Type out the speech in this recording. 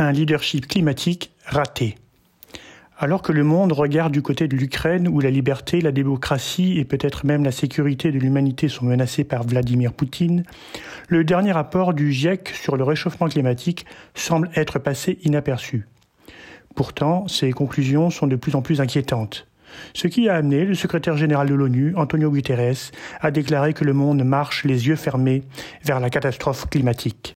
un leadership climatique raté. Alors que le monde regarde du côté de l'Ukraine où la liberté, la démocratie et peut-être même la sécurité de l'humanité sont menacées par Vladimir Poutine, le dernier rapport du GIEC sur le réchauffement climatique semble être passé inaperçu. Pourtant, ses conclusions sont de plus en plus inquiétantes. Ce qui a amené le secrétaire général de l'ONU, Antonio Guterres, à déclarer que le monde marche les yeux fermés vers la catastrophe climatique.